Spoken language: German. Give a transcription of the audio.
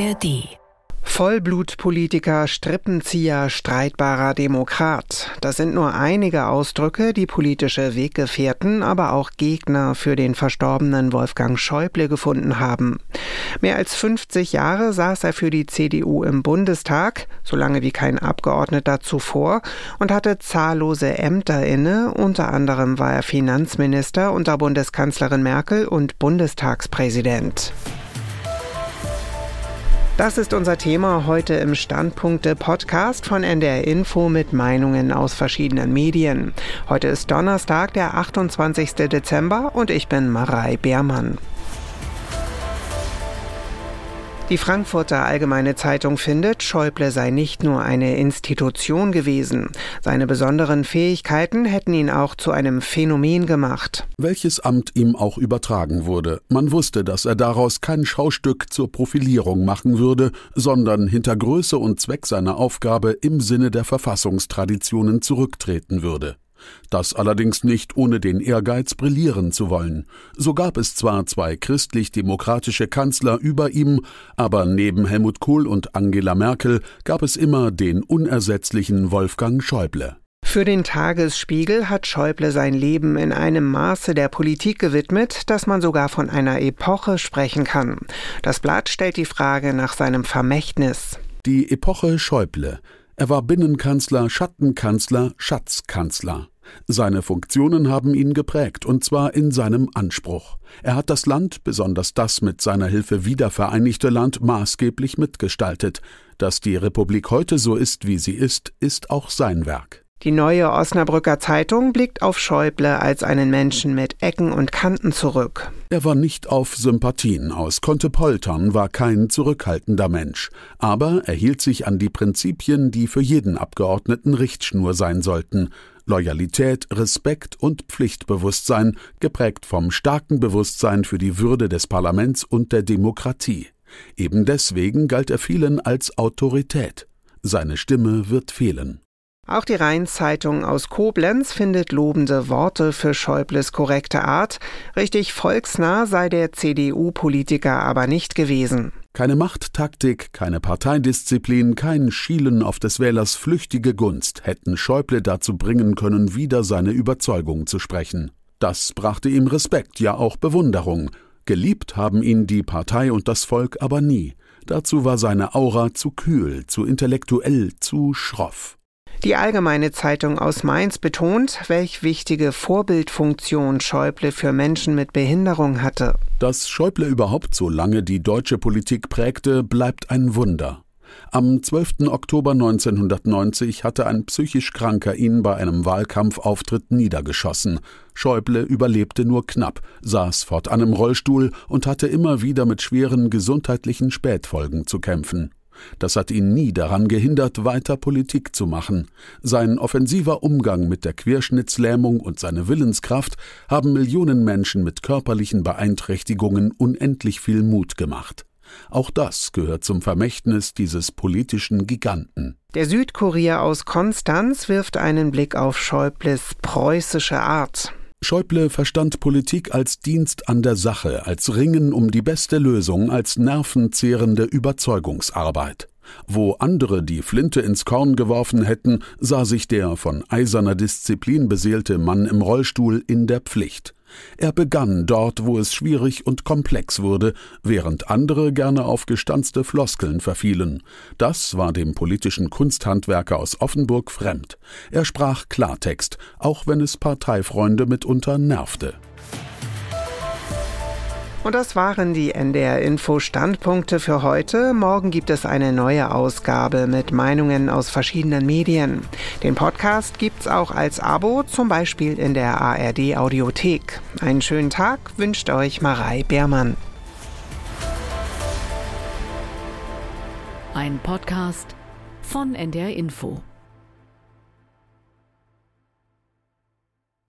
ARD Vollblutpolitiker, Strippenzieher, streitbarer Demokrat. Das sind nur einige Ausdrücke, die politische Weggefährten, aber auch Gegner für den verstorbenen Wolfgang Schäuble gefunden haben. Mehr als 50 Jahre saß er für die CDU im Bundestag, so lange wie kein Abgeordneter zuvor, und hatte zahllose Ämter inne. Unter anderem war er Finanzminister unter Bundeskanzlerin Merkel und Bundestagspräsident. Das ist unser Thema heute im Standpunkte Podcast von NDR Info mit Meinungen aus verschiedenen Medien. Heute ist Donnerstag, der 28. Dezember und ich bin Marei Beermann. Die Frankfurter Allgemeine Zeitung findet, Schäuble sei nicht nur eine Institution gewesen. Seine besonderen Fähigkeiten hätten ihn auch zu einem Phänomen gemacht. Welches Amt ihm auch übertragen wurde, man wusste, dass er daraus kein Schaustück zur Profilierung machen würde, sondern hinter Größe und Zweck seiner Aufgabe im Sinne der Verfassungstraditionen zurücktreten würde. Das allerdings nicht ohne den Ehrgeiz brillieren zu wollen. So gab es zwar zwei christlich-demokratische Kanzler über ihm, aber neben Helmut Kohl und Angela Merkel gab es immer den unersetzlichen Wolfgang Schäuble. Für den Tagesspiegel hat Schäuble sein Leben in einem Maße der Politik gewidmet, dass man sogar von einer Epoche sprechen kann. Das Blatt stellt die Frage nach seinem Vermächtnis. Die Epoche Schäuble. Er war Binnenkanzler, Schattenkanzler, Schatzkanzler. Seine Funktionen haben ihn geprägt, und zwar in seinem Anspruch. Er hat das Land, besonders das mit seiner Hilfe wiedervereinigte Land, maßgeblich mitgestaltet. Dass die Republik heute so ist, wie sie ist, ist auch sein Werk. Die neue Osnabrücker Zeitung blickt auf Schäuble als einen Menschen mit Ecken und Kanten zurück. Er war nicht auf Sympathien aus, konnte poltern, war kein zurückhaltender Mensch, aber er hielt sich an die Prinzipien, die für jeden Abgeordneten Richtschnur sein sollten. Loyalität, Respekt und Pflichtbewusstsein, geprägt vom starken Bewusstsein für die Würde des Parlaments und der Demokratie. Eben deswegen galt er vielen als Autorität. Seine Stimme wird fehlen. Auch die Rheinzeitung aus Koblenz findet lobende Worte für Schäubles korrekte Art. Richtig volksnah sei der CDU-Politiker aber nicht gewesen. Keine Machttaktik, keine Parteidisziplin, kein Schielen auf des Wählers flüchtige Gunst hätten Schäuble dazu bringen können, wieder seine Überzeugung zu sprechen. Das brachte ihm Respekt, ja auch Bewunderung. Geliebt haben ihn die Partei und das Volk aber nie. Dazu war seine Aura zu kühl, zu intellektuell, zu schroff. Die Allgemeine Zeitung aus Mainz betont, welch wichtige Vorbildfunktion Schäuble für Menschen mit Behinderung hatte. Dass Schäuble überhaupt so lange die deutsche Politik prägte, bleibt ein Wunder. Am 12. Oktober 1990 hatte ein psychisch Kranker ihn bei einem Wahlkampfauftritt niedergeschossen. Schäuble überlebte nur knapp, saß fortan im Rollstuhl und hatte immer wieder mit schweren gesundheitlichen Spätfolgen zu kämpfen. Das hat ihn nie daran gehindert, weiter Politik zu machen. Sein offensiver Umgang mit der Querschnittslähmung und seine Willenskraft haben Millionen Menschen mit körperlichen Beeinträchtigungen unendlich viel Mut gemacht. Auch das gehört zum Vermächtnis dieses politischen Giganten. Der Südkurier aus Konstanz wirft einen Blick auf Schäubles preußische Art. Schäuble verstand Politik als Dienst an der Sache, als Ringen um die beste Lösung, als nervenzehrende Überzeugungsarbeit. Wo andere die Flinte ins Korn geworfen hätten, sah sich der von eiserner Disziplin beseelte Mann im Rollstuhl in der Pflicht. Er begann dort, wo es schwierig und komplex wurde, während andere gerne auf gestanzte Floskeln verfielen. Das war dem politischen Kunsthandwerker aus Offenburg fremd. Er sprach Klartext, auch wenn es Parteifreunde mitunter nervte. Und das waren die NDR Info Standpunkte für heute. Morgen gibt es eine neue Ausgabe mit Meinungen aus verschiedenen Medien. Den Podcast gibt's auch als Abo, zum Beispiel in der ARD Audiothek. Einen schönen Tag wünscht euch Marei Beermann. Ein Podcast von NDR Info.